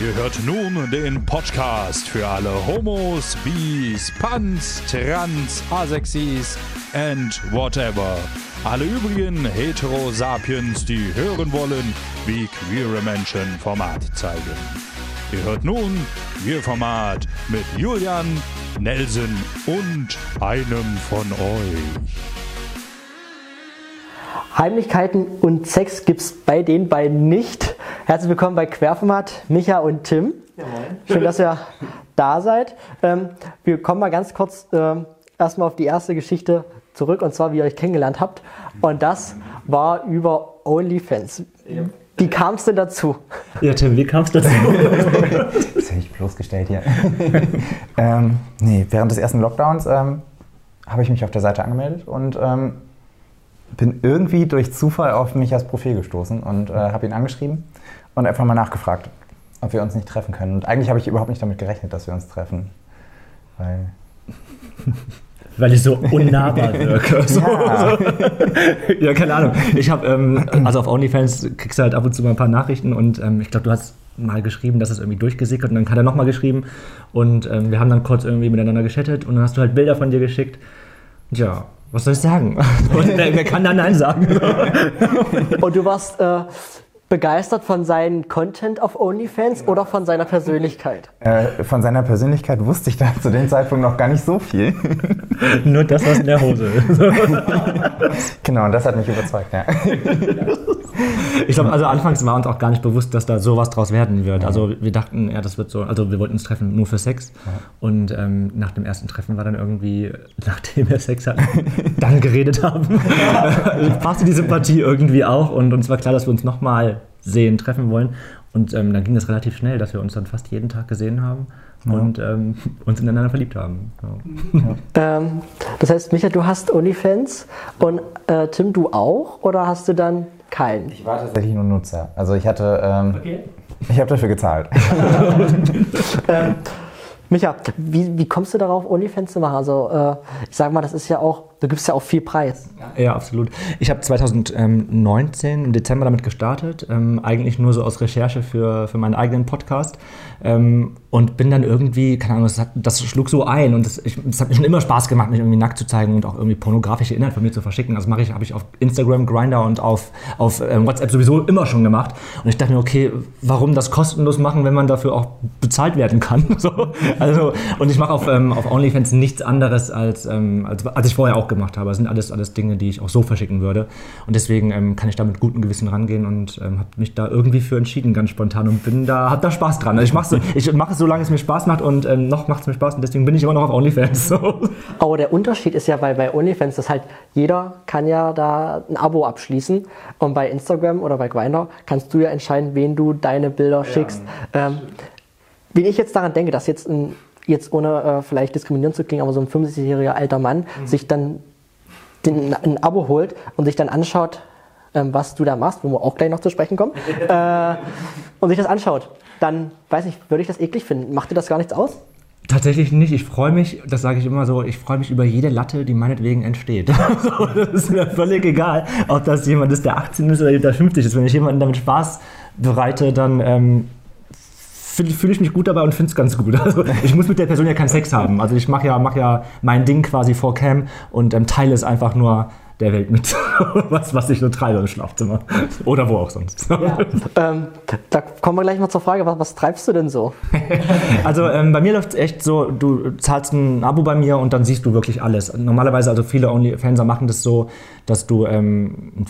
Ihr hört nun den Podcast für alle Homos, Bis, Pans, Trans, Asexis and whatever. Alle übrigen Heterosapiens, die hören wollen, wie queere Menschen Format zeigen. Ihr hört nun Queer Format mit Julian, Nelson und einem von euch. Heimlichkeiten und Sex gibt's bei den beiden nicht. Herzlich willkommen bei Querformat, Micha und Tim. Ja, Schön, dass ihr da seid. Ähm, wir kommen mal ganz kurz ähm, erstmal auf die erste Geschichte zurück und zwar, wie ihr euch kennengelernt habt. Und das war über OnlyFans. Ja. Wie kam es denn dazu? Ja, Tim, wie kam es dazu? das hätte ich bloßgestellt hier. ähm, nee, während des ersten Lockdowns ähm, habe ich mich auf der Seite angemeldet und ähm, bin irgendwie durch Zufall auf mich als Profil gestoßen und äh, habe ihn angeschrieben und einfach mal nachgefragt, ob wir uns nicht treffen können. Und eigentlich habe ich überhaupt nicht damit gerechnet, dass wir uns treffen. Weil. Weil ich so unnahbar wirke. So, ja. So. ja, keine Ahnung. Ich habe, ähm, also auf OnlyFans kriegst du halt ab und zu mal ein paar Nachrichten und ähm, ich glaube, du hast mal geschrieben, dass es irgendwie durchgesickert und dann hat er nochmal geschrieben und ähm, wir haben dann kurz irgendwie miteinander geschattet und dann hast du halt Bilder von dir geschickt. Ja, was soll ich sagen? Und wer kann da Nein sagen? Und du warst äh, begeistert von seinem Content auf OnlyFans ja. oder von seiner Persönlichkeit? Äh, von seiner Persönlichkeit wusste ich da zu dem Zeitpunkt noch gar nicht so viel. Nur das, was in der Hose ist. genau, und das hat mich überzeugt, ja. Ich glaube, also anfangs war uns auch gar nicht bewusst, dass da sowas draus werden wird. Also wir dachten, ja, das wird so, also wir wollten uns treffen nur für Sex. Und ähm, nach dem ersten Treffen war dann irgendwie, nachdem wir Sex hatten, dann geredet haben, passte die Sympathie irgendwie auch. Und uns war klar, dass wir uns nochmal sehen, treffen wollen. Und ähm, dann ging das relativ schnell, dass wir uns dann fast jeden Tag gesehen haben ja. und ähm, uns ineinander verliebt haben. Ja. Ähm, das heißt, Micha, du hast OnlyFans und äh, Tim, du auch? Oder hast du dann keinen? Ich war tatsächlich nur Nutzer. Also ich hatte, ähm, okay. ich habe dafür gezahlt. Ähm, Micha, wie, wie kommst du darauf, OnlyFans zu machen? Also äh, ich sag mal, das ist ja auch, du gibst ja auch viel Preis. Ja, absolut. Ich habe 2019 im Dezember damit gestartet, ähm, eigentlich nur so aus Recherche für, für meinen eigenen Podcast ähm, und bin dann irgendwie, keine Ahnung, das, hat, das schlug so ein und es hat mir schon immer Spaß gemacht, mich irgendwie nackt zu zeigen und auch irgendwie pornografische Inhalte von mir zu verschicken. Das mache ich, habe ich auf Instagram, Grinder und auf, auf ähm, WhatsApp sowieso immer schon gemacht. Und ich dachte mir, okay, warum das kostenlos machen, wenn man dafür auch bezahlt werden kann? so. Also, und ich mache auf, ähm, auf OnlyFans nichts anderes, als, ähm, als, als ich vorher auch gemacht habe. Das sind alles, alles Dinge, die ich auch so verschicken würde. Und deswegen ähm, kann ich da mit gutem Gewissen rangehen und ähm, habe mich da irgendwie für entschieden, ganz spontan und bin da, hab da Spaß dran. Also ich mache ich mach es, solange es mir Spaß macht und ähm, noch macht es mir Spaß und deswegen bin ich immer noch auf OnlyFans. So. Aber der Unterschied ist ja bei, bei OnlyFans, dass halt jeder kann ja da ein Abo abschließen und bei Instagram oder bei Grindr kannst du ja entscheiden, wen du deine Bilder ja, schickst. Ähm, wenn ich jetzt daran denke, dass jetzt ein, jetzt ohne äh, vielleicht diskriminierend zu klingen, aber so ein 65-jähriger alter Mann mhm. sich dann den, ein Abo holt und sich dann anschaut, ähm, was du da machst, wo wir auch gleich noch zu sprechen kommen, äh, und sich das anschaut, dann, weiß ich, würde ich das eklig finden. Macht dir das gar nichts aus? Tatsächlich nicht. Ich freue mich, das sage ich immer so, ich freue mich über jede Latte, die meinetwegen entsteht. das ist mir völlig egal, ob das jemand ist, der 18 ist oder der 50 ist. Wenn ich jemanden damit Spaß bereite, dann ähm, fühle fühl ich mich gut dabei und finde es ganz gut. Also ich muss mit der Person ja keinen Sex haben. Also ich mache ja, mach ja mein Ding quasi vor Cam und ähm, teile es einfach nur der Welt mit, was, was ich so treibe im Schlafzimmer. Oder wo auch sonst. Ja. ähm, da kommen wir gleich mal zur Frage, was, was treibst du denn so? also ähm, bei mir läuft es echt so, du zahlst ein Abo bei mir und dann siehst du wirklich alles. Normalerweise, also viele OnlyFanser machen das so, dass du ähm,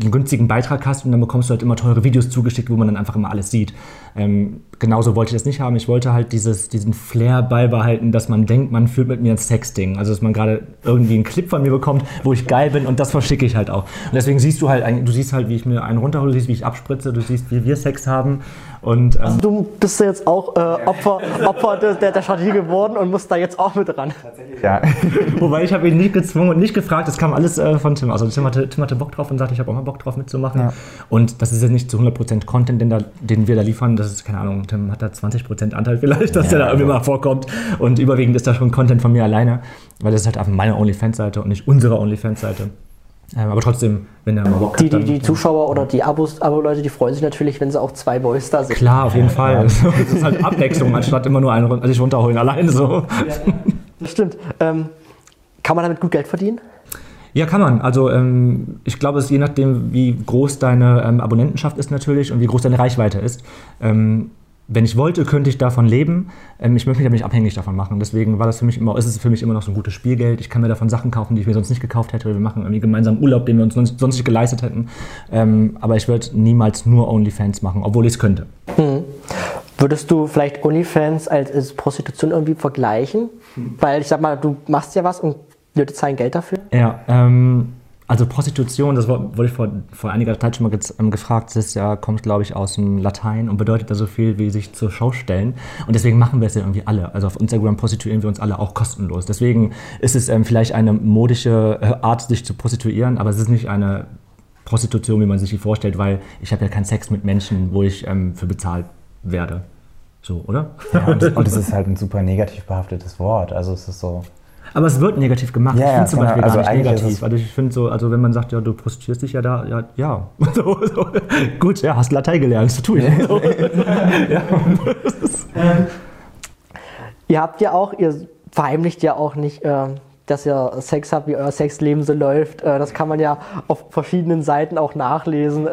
einen günstigen Beitrag hast und dann bekommst du halt immer teure Videos zugeschickt, wo man dann einfach immer alles sieht. Ähm, genauso wollte ich das nicht haben. Ich wollte halt dieses, diesen Flair beibehalten, dass man denkt, man führt mit mir ein Sexting. Also dass man gerade irgendwie einen Clip von mir bekommt, wo ich geil bin und das verschicke ich halt auch. Und deswegen siehst du halt, du siehst halt, wie ich mir einen runterhole, du siehst, wie ich abspritze, du siehst, wie wir Sex haben. Und, ähm also du bist jetzt auch äh, Opfer, Opfer der, der, Strategie geworden und musst da jetzt auch mit ran. Tatsächlich. Ja. Wobei ich habe ihn nicht gezwungen und nicht gefragt, das kam alles äh, von Tim. Also Tim hatte, Tim hatte Bock drauf und sagte, ich habe auch mal Bock drauf mitzumachen. Ja. Und das ist jetzt nicht zu 100% Content, den, da, den wir da liefern. Das ist, keine Ahnung, Tim hat da 20% Anteil vielleicht, dass ja, der da irgendwie mal vorkommt. Und überwiegend ist da schon Content von mir alleine, weil das ist halt einfach meine OnlyFans-Seite und nicht unsere OnlyFans-Seite. Ähm, aber trotzdem, wenn er mal Bock Die, hat, die, die Zuschauer oder die Abos, Abo-Leute, die freuen sich natürlich, wenn sie auch zwei Boys da sind. Klar, auf jeden Fall. Das ist halt Abwechslung, anstatt immer nur einen sich runterholen alleine so. Das stimmt. Ähm, kann man damit gut Geld verdienen? Ja, kann man. Also ähm, ich glaube, es ist je nachdem, wie groß deine ähm, Abonnentenschaft ist natürlich und wie groß deine Reichweite ist. Ähm, wenn ich wollte, könnte ich davon leben. Ähm, ich möchte mich aber nicht abhängig davon machen. Deswegen war das für mich immer, ist es für mich immer noch so ein gutes Spielgeld. Ich kann mir davon Sachen kaufen, die ich mir sonst nicht gekauft hätte. Wir machen irgendwie gemeinsam Urlaub, den wir uns sonst sonst nicht geleistet hätten. Ähm, aber ich würde niemals nur OnlyFans machen, obwohl ich es könnte. Würdest du vielleicht OnlyFans als, als Prostitution irgendwie vergleichen? Weil ich sag mal, du machst ja was und Leute zahlen Geld dafür. Ja, ähm, also Prostitution, das wurde ich vor, vor einiger Zeit schon mal gez- ähm, gefragt, das ist ja, kommt glaube ich aus dem Latein und bedeutet da so viel wie sich zur Schau stellen. Und deswegen machen wir es ja irgendwie alle. Also auf Instagram prostituieren wir uns alle auch kostenlos. Deswegen ist es ähm, vielleicht eine modische äh, Art, sich zu prostituieren, aber es ist nicht eine Prostitution, wie man sich die vorstellt, weil ich habe ja keinen Sex mit Menschen, wo ich ähm, für bezahlt werde. So, oder? Ja, und, und es ist halt ein super negativ behaftetes Wort. Also es ist so. Aber es wird negativ gemacht. Ja, ich ja, finde zum genau. Beispiel Also gar nicht negativ. Also ich finde so, also wenn man sagt, ja, du prostituierst dich ja da, ja, ja. So, so. Gut, ja, hast Latein gelernt, das tue ich. So. Ihr habt ja auch, ihr verheimlicht ja auch nicht, ähm, dass ihr Sex habt, wie euer Sexleben so läuft. Äh, das kann man ja auf verschiedenen Seiten auch nachlesen.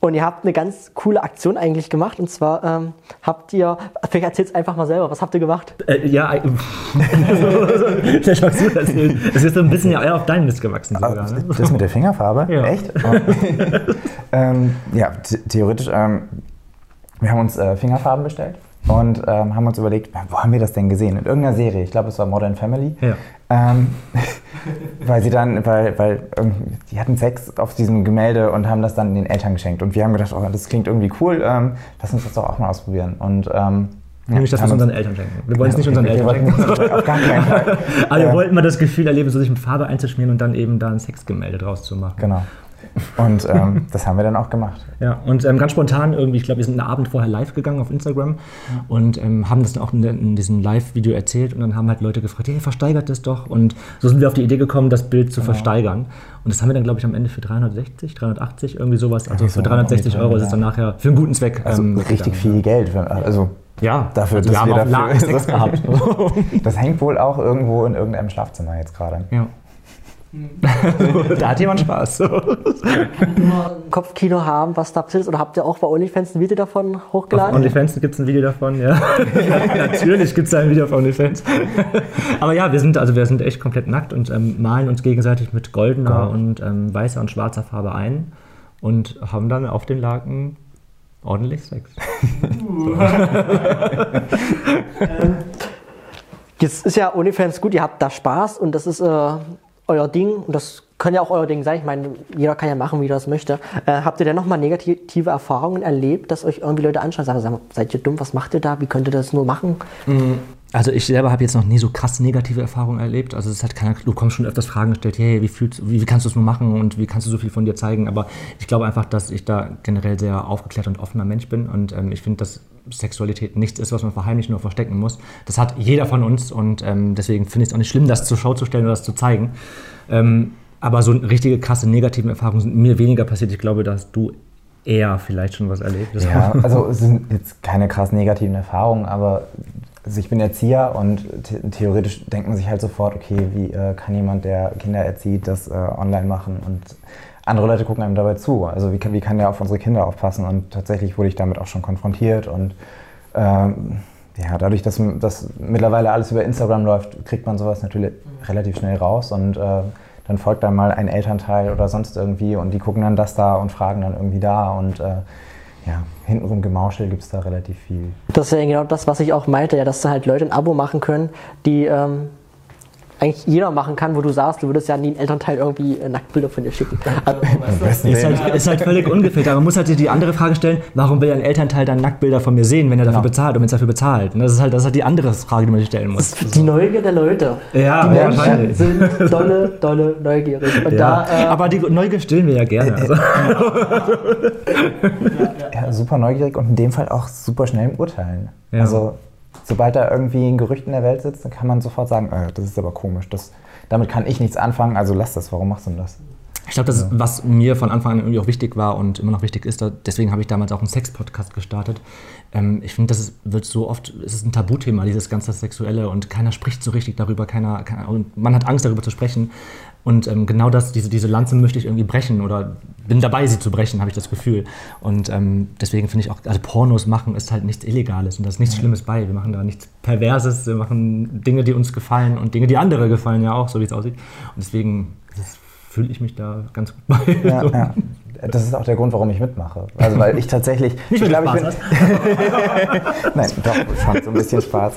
Und ihr habt eine ganz coole Aktion eigentlich gemacht. Und zwar ähm, habt ihr, vielleicht erzählt einfach mal selber, was habt ihr gemacht? Äh, ja, äh, das. Es ist so ein bisschen ja eher auf deinen Mist gewachsen sogar. Ne? Das mit der Fingerfarbe? Ja. Echt? Oh. ähm, ja, the- theoretisch, ähm, wir haben uns äh, Fingerfarben bestellt und ähm, haben uns überlegt, wo haben wir das denn gesehen? In irgendeiner Serie, ich glaube, es war Modern Family. Ja. Ähm, weil sie dann, weil, weil die hatten Sex auf diesem Gemälde und haben das dann den Eltern geschenkt. Und wir haben gedacht, oh, das klingt irgendwie cool, ähm, lass uns das doch auch mal ausprobieren. Und, ähm, Nämlich, dass wir es uns- unseren Eltern schenken. Wir wollen es nicht Ja, unseren Eltern schenken. es Auf gar keinen Fall. Aber wir wollten mal das Gefühl erleben, so sich mit Farbe einzuschmieren und dann eben da ein Sexgemälde draus zu machen. Genau. Und ähm, das haben wir dann auch gemacht. Ja, und ähm, ganz spontan irgendwie, ich glaube, wir sind einen Abend vorher live gegangen auf Instagram und ähm, haben das dann auch in, in diesem Live-Video erzählt und dann haben halt Leute gefragt, hey, versteigert das doch. Und so sind wir auf die Idee gekommen, das Bild zu versteigern. Und das haben wir dann, glaube ich, am Ende für 360, 380, irgendwie sowas. Also für so 360 um die Euro ist es dann nachher für einen guten Zweck. Also ähm, richtig viel Geld. Für, also Ja, dafür, also dass wir haben wir auch dafür- Sex gehabt. Das hängt wohl auch irgendwo in irgendeinem Schlafzimmer jetzt gerade. ja. da hat jemand Spaß. Kopfkino haben, was da passiert ist? Oder habt ihr auch bei OnlyFans ein Video davon Auf hochgeladen? OnlyFans gibt es ein Video davon, ja. Natürlich gibt es ein Video auf OnlyFans. Aber ja, wir sind, also wir sind echt komplett nackt und ähm, malen uns gegenseitig mit goldener Genau. und ähm, weißer und schwarzer Farbe ein und haben dann auf den Laken ordentlich Sex. Jetzt ist ja OnlyFans gut, ihr habt da Spaß und das ist äh, euer Ding und das kann ja auch euer Ding sein. Ich meine, jeder kann ja machen, wie er das möchte. Äh, habt ihr denn nochmal negative Erfahrungen erlebt, dass euch irgendwie Leute anschauen und sagen, seid ihr dumm, was macht ihr da, wie könnt ihr das nur machen? Also ich selber habe jetzt noch nie so krass negative Erfahrungen erlebt. Also es hat keiner, du kommst schon öfters Fragen gestellt, hey, wie, fühlst, wie, wie kannst du es nur machen und wie kannst du so viel von dir zeigen? Aber ich glaube einfach, dass ich da generell sehr aufgeklärt und offener Mensch bin und ähm, ich finde, dass Sexualität nichts ist, was man verheimlichen oder verstecken muss. Das hat jeder von uns und ähm, deswegen finde ich es auch nicht schlimm, das zur Schau zu stellen oder das zu zeigen. Ähm, aber so richtige krasse negative Erfahrungen sind mir weniger passiert. Ich glaube, dass du eher vielleicht schon was erlebt hast. Ja, also es sind jetzt keine krass negativen Erfahrungen, aber also ich bin Erzieher und the theoretisch denkt man sich halt sofort, okay, wie äh, kann jemand, der Kinder erzieht, das äh, online machen und andere Leute gucken einem dabei zu. Also wie kann, wie kann der auf unsere Kinder aufpassen? Und tatsächlich wurde ich damit auch schon konfrontiert und ähm, ja, dadurch, dass, dass mittlerweile alles über Instagram läuft, kriegt man sowas natürlich relativ schnell raus und äh, dann folgt dann mal ein Elternteil oder sonst irgendwie und die gucken dann das da und fragen dann irgendwie da und äh, ja, hintenrum Gemauschel gibt es da relativ viel. Das ist ja genau das, was ich auch meinte, ja, dass da halt Leute ein Abo machen können, die ähm, eigentlich jeder machen kann, wo du sagst, du würdest ja nie einen Elternteil irgendwie äh, Nacktbilder von dir schicken. Also, Ist halt, ist halt völlig ungefiltert. Man muss halt die andere Frage stellen, warum will ein Elternteil dann Nacktbilder von mir sehen, wenn er dafür Genau. bezahlt und wenn es dafür bezahlt? Und das ist halt, das ist halt die andere Frage, die man sich stellen muss. die Neugier der Leute. Ja, die ja, Menschen wahrscheinlich. sind dolle, dolle neugierig. Und Ja. da, äh, Aber die Neugier stillen wir ja gerne. Also. Ja, super neugierig und in dem Fall auch super schnell im Urteilen. Ja. Also sobald da irgendwie ein Gerücht in der Welt sitzt, dann kann man sofort sagen, äh, das ist aber komisch, das, damit kann ich nichts anfangen, also lass das, warum machst du denn das? Ich glaube, das ist, was mir von Anfang an irgendwie auch wichtig war und immer noch wichtig ist. Deswegen habe ich damals auch einen Sex-Podcast gestartet. Ähm, ich finde, das ist, wird so oft, es ist ein Tabuthema, dieses ganze Sexuelle und keiner spricht so richtig darüber, keiner, keiner und man hat Angst darüber zu sprechen. Und ähm, genau das, diese, diese Lanze möchte ich irgendwie brechen oder bin dabei, sie zu brechen, habe ich das Gefühl. Und ähm, deswegen finde ich auch, also Pornos machen ist halt nichts Illegales und da ist nichts Schlimmes bei. Wir machen da nichts Perverses, wir machen Dinge, die uns gefallen und Dinge, die andere gefallen ja auch, so wie es aussieht. Und deswegen es fühle ich mich da ganz gut bei. Ja, so. ja. Das ist auch der Grund, warum ich mitmache. Also weil ich tatsächlich. Nicht, ich glaube, ich bin. Nein, doch, schon so ein bisschen Spaß.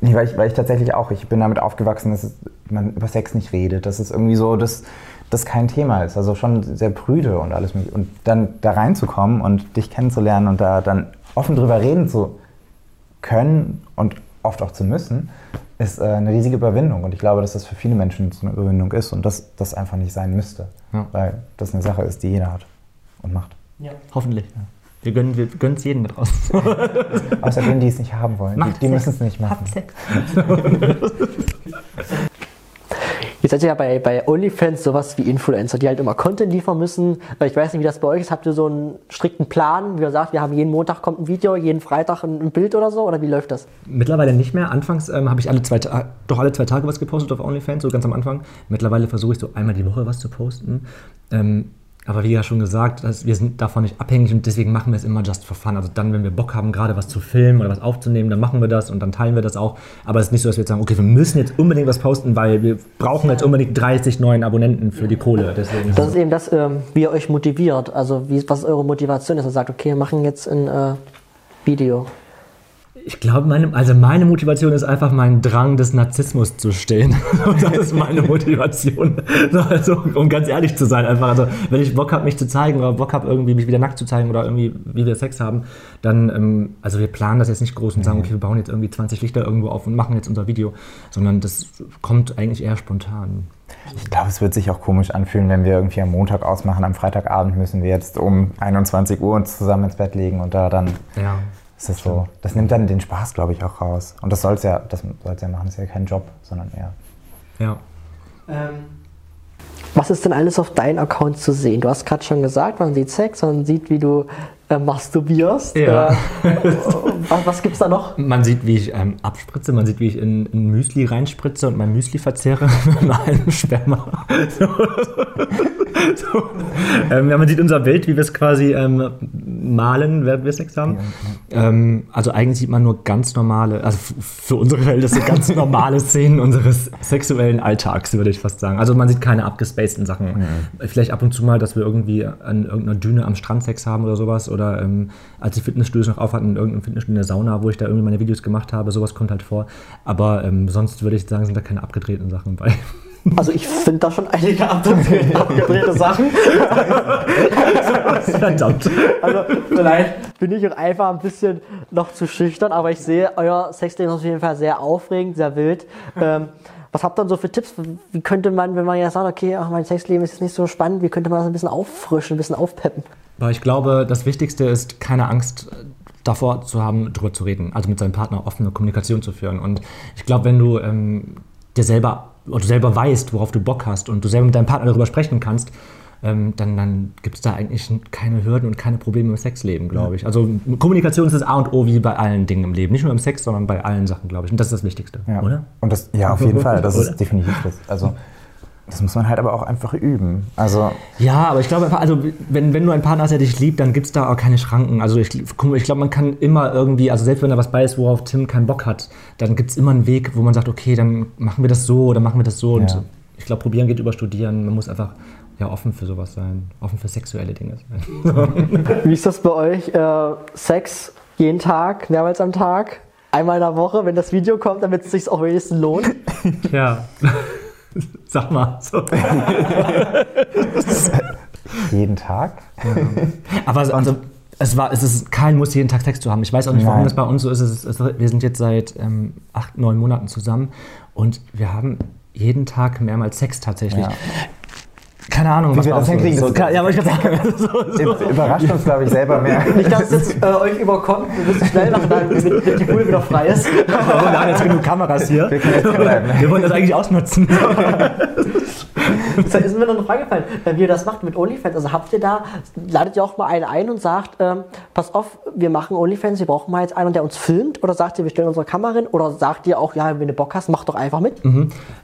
nee, weil ich, weil ich tatsächlich auch, ich bin damit aufgewachsen, dass man über Sex nicht redet. Das ist irgendwie so, dass das kein Thema ist. Also schon sehr prüde und alles mögliche. Und dann da reinzukommen und dich kennenzulernen und da dann offen drüber reden zu können und oft auch zu müssen, ist äh, eine riesige Überwindung. Und ich glaube, dass das für viele Menschen so eine Überwindung ist und dass das einfach nicht sein müsste. Ja. Weil das eine Sache ist, die jeder hat und macht. Ja, hoffentlich. Ja. Wir gönnen wir es jedem da draußen. Außer denen, die es nicht haben wollen. Macht die, die müssen es nicht machen. Habt Sex. Ihr seid ja bei, bei OnlyFans sowas wie Influencer, die halt immer Content liefern müssen. Ich weiß nicht, wie das bei euch ist. Habt ihr so einen strikten Plan, wie ihr sagt, wir haben jeden Montag kommt ein Video, jeden Freitag ein, ein Bild oder so? Oder wie läuft das? Mittlerweile nicht mehr. Anfangs ähm, habe ich alle zwei, doch alle zwei Tage was gepostet auf OnlyFans, so ganz am Anfang. Mittlerweile versuche ich so einmal die Woche was zu posten. Ähm, aber wie ja schon gesagt, wir sind davon nicht abhängig und deswegen machen wir es immer just for fun. Also dann, wenn wir Bock haben, gerade was zu filmen oder was aufzunehmen, dann machen wir das und dann teilen wir das auch. Aber es ist nicht so, dass wir jetzt sagen, okay, wir müssen jetzt unbedingt was posten, weil wir brauchen jetzt unbedingt 30 neuen Abonnenten für die Kohle. Deswegen das ist eben das, ähm, wie ihr euch motiviert. Also wie, was eure Motivation ist. Ihr sagt, okay, wir machen jetzt ein äh, Video ich glaube, meine, also meine Motivation ist einfach mein Drang des Narzissmus zu stehen. das ist meine Motivation. Also, um ganz ehrlich zu sein, einfach. Also, wenn ich Bock habe, mich zu zeigen oder Bock habe, irgendwie mich wieder nackt zu zeigen oder irgendwie, wie wir Sex haben, dann, ähm, also wir planen das jetzt nicht groß und sagen, okay, wir bauen jetzt irgendwie 20 Lichter irgendwo auf und machen jetzt unser Video, sondern das kommt eigentlich eher spontan. Ich glaube, es wird sich auch komisch anfühlen, wenn wir irgendwie am Montag ausmachen, am Freitagabend müssen wir jetzt um 21 Uhr uns zusammen ins Bett legen und da dann. Ja das ist so, das nimmt dann den Spaß, glaube ich, auch raus. Und das soll es ja, das soll's ja machen, das ist ja kein Job, sondern eher. Ja. Ähm, was ist denn alles auf deinem Account zu sehen? Du hast gerade schon gesagt, man sieht Sex, man sieht, wie du äh, masturbierst. Ja. Äh, was was gibt es da noch? Man sieht, wie ich ähm, abspritze, man sieht, wie ich in, in Müsli reinspritze und mein Müsli verzehre mit einem Sperma. So. Ähm, ja, man sieht unser Bild, wie wir es quasi ähm, malen, während wir Sex haben. Ja. Ähm, also eigentlich sieht man nur ganz normale, also für unsere Verhältnisse ganz normale Szenen unseres sexuellen Alltags, würde ich fast sagen. Also man sieht keine abgespaceden Sachen. Mhm. Vielleicht ab und zu mal, dass wir irgendwie an irgendeiner Düne am Strand Sex haben oder sowas. Oder ähm, als die Fitnessstudios noch auf hatten, in irgendeinem Fitnessstudio in der Sauna, wo ich da irgendwie meine Videos gemacht habe, sowas kommt halt vor. Aber ähm, sonst würde ich sagen, sind da keine abgedrehten Sachen bei. Also ich finde da schon einige abgedrehte Sachen. Verdammt. Also vielleicht bin ich auch einfach ein bisschen noch zu schüchtern, aber ich sehe, euer Sexleben ist auf jeden Fall sehr aufregend, sehr wild. Ähm, was habt ihr dann so für Tipps? Wie könnte man, wenn man ja sagt, okay, ach, mein Sexleben ist jetzt nicht so spannend, wie könnte man das ein bisschen auffrischen, ein bisschen aufpeppen? Aber ich glaube, das Wichtigste ist, keine Angst davor zu haben, darüber zu reden, also mit seinem Partner offene Kommunikation zu führen. Und ich glaube, wenn du ähm, dir selber oder du selber weißt, worauf du Bock hast und du selber mit deinem Partner darüber sprechen kannst, ähm, dann, dann gibt es da eigentlich keine Hürden und keine Probleme im Sexleben, glaube ich. Also Kommunikation ist das A und O wie bei allen Dingen im Leben. Nicht nur im Sex, sondern bei allen Sachen, glaube ich. Und das ist das Wichtigste, ja. oder? Und das, ja, auf jeden Fall. Das ist definitiv das. Also das muss man halt aber auch einfach üben. Also ja, aber ich glaube einfach, also wenn, wenn du einen Partner hast, der dich liebt, dann gibt es da auch keine Schranken. Also ich, ich glaube, man kann immer irgendwie, also selbst wenn da was bei ist, worauf Tim keinen Bock hat, dann gibt es immer einen Weg, wo man sagt, okay, dann machen wir das so oder machen wir das so. Und ja. ich glaube, probieren geht über studieren. Man muss einfach ja, offen für sowas sein, offen für sexuelle Dinge sein. Wie ist das bei euch? Äh, Sex jeden Tag, mehrmals am Tag? Einmal in der Woche, wenn das Video kommt, damit es sich auch wenigstens lohnt? Ja. Sag mal. So. jeden Tag? Ja. Aber also, es, war, es ist, kein muss jeden Tag Sex zu haben. Ich weiß auch nicht, warum Nein. das bei uns so ist. Es ist wir sind jetzt seit ähm, acht, neun Monaten zusammen und wir haben jeden Tag mehrmals Sex tatsächlich. Ja. Keine Ahnung, Wie wir das hinkriegen, So, ja, aber ich kann sagen, so, so. Überrascht uns, glaube ich, selber mehr. Nicht, dass es jetzt äh, euch überkommt, wir müssen schnell machen, damit die Pool wieder frei ist. Aber wir haben jetzt genug Kameras hier. Wir können jetzt bleiben. Wir wollen das eigentlich ausnutzen. Da ist mir noch eine Frage gefallen, wie ihr das macht mit OnlyFans. Also habt ihr da, ladet ihr auch mal einen ein und sagt, ähm, pass auf, wir machen OnlyFans, wir brauchen mal jetzt einen, der uns filmt? Oder sagt ihr, wir stellen unsere Kamera hin? Oder sagt ihr auch, ja, wenn du Bock hast, mach doch einfach mit?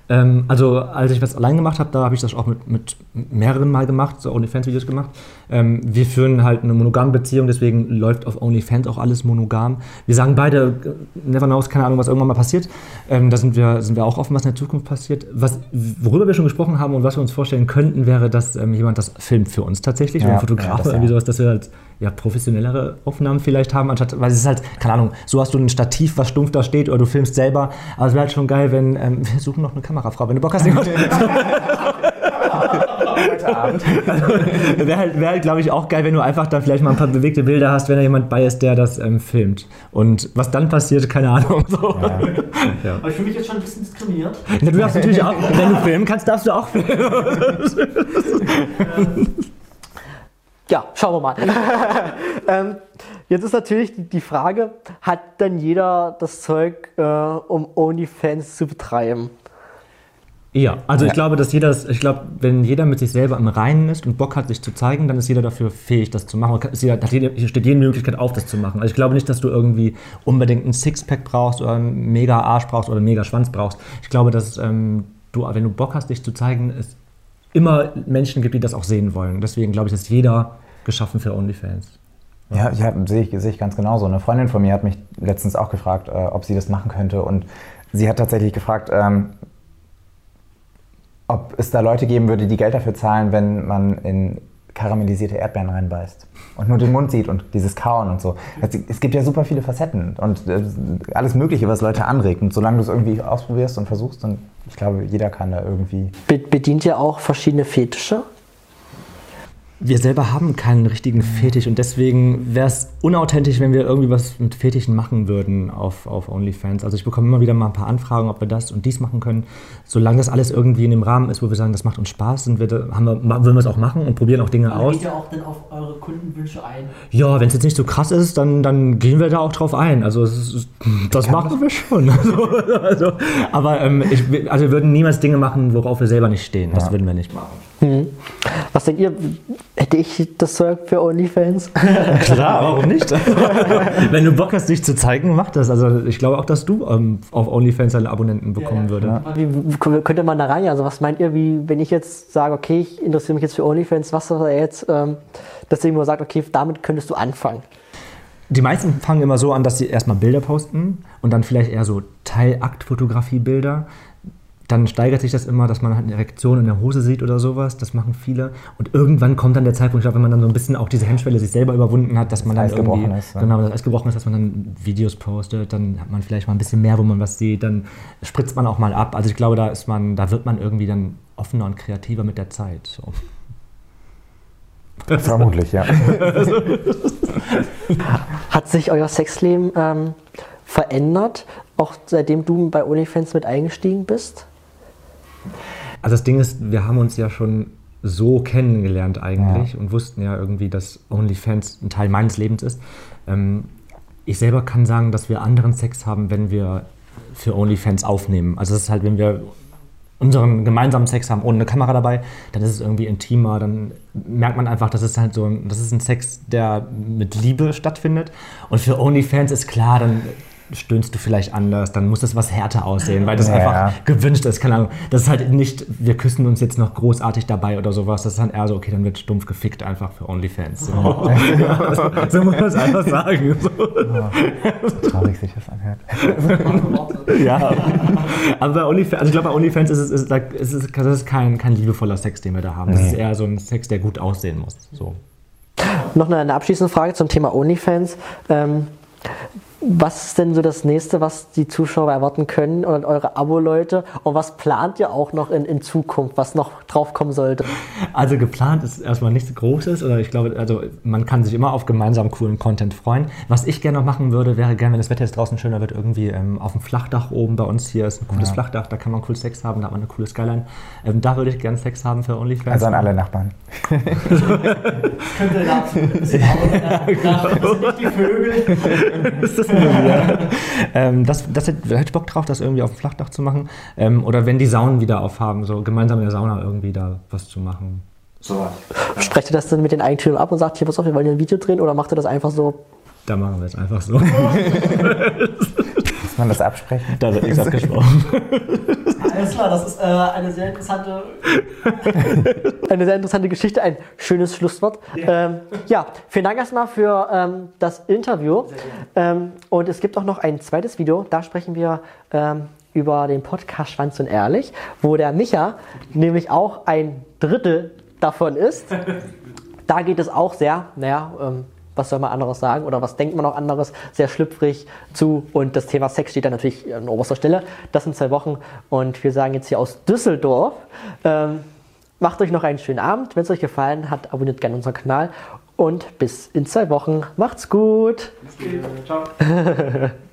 Ähm, also als ich was allein gemacht habe, da habe ich das auch mit, mit mehreren Mal gemacht, so OnlyFans-Videos gemacht. Ähm, wir führen halt eine monogame Beziehung, deswegen läuft auf OnlyFans auch alles monogam. Wir sagen beide, äh, never knows, keine Ahnung, was irgendwann mal passiert. Ähm, da sind wir, sind wir auch offen, was in der Zukunft passiert. Was, worüber wir schon gesprochen haben und was wir uns vorstellen könnten, wäre, dass ähm, jemand das filmt für uns tatsächlich, oder Ja, ein Fotograf ja, oder irgendwie ja. sowas, dass wir halt ja, professionellere Aufnahmen vielleicht haben, anstatt, weil es ist halt, keine Ahnung, so hast du ein Stativ, was stumpf da steht, oder du filmst selber. Aber es wäre halt schon geil, wenn, ähm, wir suchen noch eine Kamerafrau, wenn du Bock hast. Heute Abend. Wäre halt, wär halt glaube ich, auch geil, wenn du einfach da vielleicht mal ein paar bewegte Bilder hast, wenn da jemand bei ist, der das ähm, filmt. Und was dann passiert, keine Ahnung. So. Ja. Aber ich fühle mich jetzt schon ein bisschen diskriminiert. Du darfst natürlich auch, wenn du filmen kannst, darfst du auch filmen. Ja, schauen wir mal. ähm, jetzt ist natürlich die, die Frage, hat denn jeder das Zeug, äh, um OnlyFans zu betreiben? Ja, also ich Ja. glaube, dass jeder, ich glaube, wenn jeder mit sich selber im Reinen ist und Bock hat, sich zu zeigen, dann ist jeder dafür fähig, das zu machen. Ist jeder, jeder, hier steht jede Möglichkeit auf, das zu machen. Also ich glaube nicht, dass du irgendwie unbedingt ein Sixpack brauchst oder einen mega Arsch brauchst oder einen mega Schwanz brauchst. Ich glaube, dass ähm, du, wenn du Bock hast, dich zu zeigen, es immer Menschen gibt, die das auch sehen wollen. Deswegen glaube ich, ist jeder geschaffen für OnlyFans. Ja, ja sehe ich, sehe ich ganz genauso. Eine Freundin von mir hat mich letztens auch gefragt, äh, ob sie das machen könnte. Und sie hat tatsächlich gefragt, ähm, ob es da Leute geben würde, die Geld dafür zahlen, wenn man in karamellisierte Erdbeeren reinbeißt und nur den Mund sieht und dieses Kauen und so. Es, es gibt ja super viele Facetten und äh, alles Mögliche, was Leute anregt. Und solange du es irgendwie ausprobierst und versuchst, dann, ich glaube, jeder kann da irgendwie. Be bedient ihr auch verschiedene Fetische? Wir selber haben keinen richtigen Fetisch und deswegen wäre es unauthentisch, wenn wir irgendwie was mit Fetischen machen würden auf, auf OnlyFans. Also ich bekomme immer wieder mal ein paar Anfragen, ob wir das und dies machen können. Solange das alles irgendwie in dem Rahmen ist, wo wir sagen, das macht uns Spaß, sind wir haben wir, würden wir es auch machen und probieren auch Dinge aus. ihr auch dann auf eure Kundenwünsche ein? Ja, wenn es jetzt nicht so krass ist, dann, dann gehen wir da auch drauf ein. Also es ist, das machen wir schon. Also, also, aber ähm, ich, also wir würden niemals Dinge machen, worauf wir selber nicht stehen. Das Ja. würden wir nicht machen. Was denkt ihr, hätte ich das Zeug für OnlyFans? Klar, warum nicht? Wenn du Bock hast, dich zu zeigen, mach das. Also ich glaube auch, dass du ähm, auf OnlyFans einen Abonnenten bekommen würde. Wie, wie könnte man da rein? Also was meint ihr, wie wenn ich jetzt sage, okay, ich interessiere mich jetzt für OnlyFans, was er jetzt, ähm, dass irgendwo sagt, okay, damit könntest du anfangen? Die meisten fangen immer so an, dass sie erstmal Bilder posten und dann vielleicht eher so Teilaktfotografie-Bilder. Dann steigert sich das immer, dass man halt eine Erektion in der Hose sieht oder sowas. Das machen viele. Und irgendwann kommt dann der Zeitpunkt, ich glaube, wenn man dann so ein bisschen auch diese Hemmschwelle sich selber überwunden hat, dass man Das dann Eis irgendwie, gebrochen ist, genau, das Eis gebrochen ist, dass man dann Videos postet, dann hat man vielleicht mal ein bisschen mehr, wo man was sieht, dann spritzt man auch mal ab. Also ich glaube, da ist man, da wird man irgendwie dann offener und kreativer mit der Zeit. So. Vermutlich, ja. Hat sich euer Sexleben ähm, verändert, auch seitdem du bei OnlyFans mit eingestiegen bist? Also das Ding ist, wir haben uns ja schon so kennengelernt eigentlich und wussten ja irgendwie, dass OnlyFans ein Teil meines Lebens ist. Ähm, ich selber kann sagen, dass wir anderen Sex haben, wenn wir für OnlyFans aufnehmen. Also das ist halt, wenn wir unseren gemeinsamen Sex haben ohne eine Kamera dabei, dann ist es irgendwie intimer, dann merkt man einfach, das ist halt so, das ist ein Sex, der mit Liebe stattfindet. Und für OnlyFans ist klar, dann stöhnst du vielleicht anders, dann muss das was härter aussehen, weil das Ja, einfach gewünscht ist. Keine Ahnung. Das ist halt nicht, wir küssen uns jetzt noch großartig dabei oder sowas. Das ist dann eher so, okay, dann wird stumpf gefickt einfach für OnlyFans. So, ja, so, so muss man es einfach sagen. So. Traurig sich das anhört. Ja. Aber bei OnlyFans, also ich glaube, bei OnlyFans ist es, ist, ist, es- das ist kein, kein liebevoller Sex, den wir da haben. Das ist eher so ein Sex, der gut aussehen muss. So. Noch eine, eine abschließende Frage zum Thema OnlyFans. Ähm, was ist denn so das nächste, was die Zuschauer erwarten können und eure Abo-Leute? Und was plant ihr auch noch in, in Zukunft, was noch draufkommen sollte? Also geplant ist erstmal nichts Großes oder ich glaube, also man kann sich immer auf gemeinsam coolen Content freuen. Was ich gerne noch machen würde, wäre gerne, wenn das Wetter jetzt draußen schöner wird, irgendwie ähm, auf dem Flachdach oben bei uns hier ist ein cooles Ja. Flachdach, da kann man cool Sex haben, da hat man eine coole Skyline. Ähm, da würde ich gerne Sex haben für OnlyFans. Also an alle Nachbarn. Könnte da ein bisschen Abo, nicht die Vögel. nur wieder? ähm, das, das hätte, hätte Bock drauf, das irgendwie auf dem Flachdach zu machen. Ähm, oder wenn die Saunen wieder aufhaben, so gemeinsam in der Sauna irgendwie da was zu machen. So Sprecht ihr das dann mit den Eigentümern ab und sagt, hier, pass auf, wir wollen hier ein Video drehen? Oder macht ihr das einfach so? Da machen wir es einfach so. Man das absprechen? da wird nichts abgesprochen. Alles klar, das ist äh, eine sehr interessante, eine sehr interessante Geschichte, ein schönes Schlusswort. Ja, ähm, ja vielen Dank erstmal für ähm, das Interview. Ähm, und es gibt auch noch ein zweites Video, da sprechen wir ähm, über den Podcast Schwanz und Ehrlich, wo der Micha nämlich auch ein Drittel davon ist. Da geht es auch sehr, naja, ähm, was soll man anderes sagen oder was denkt man auch anderes, sehr schlüpfrig zu und das Thema Sex steht da natürlich an oberster Stelle. Das sind zwei Wochen und wir sagen jetzt hier aus Düsseldorf, ähm, macht euch noch einen schönen Abend. Wenn es euch gefallen hat, abonniert gerne unseren Kanal und bis in zwei Wochen. Macht's gut! Ciao.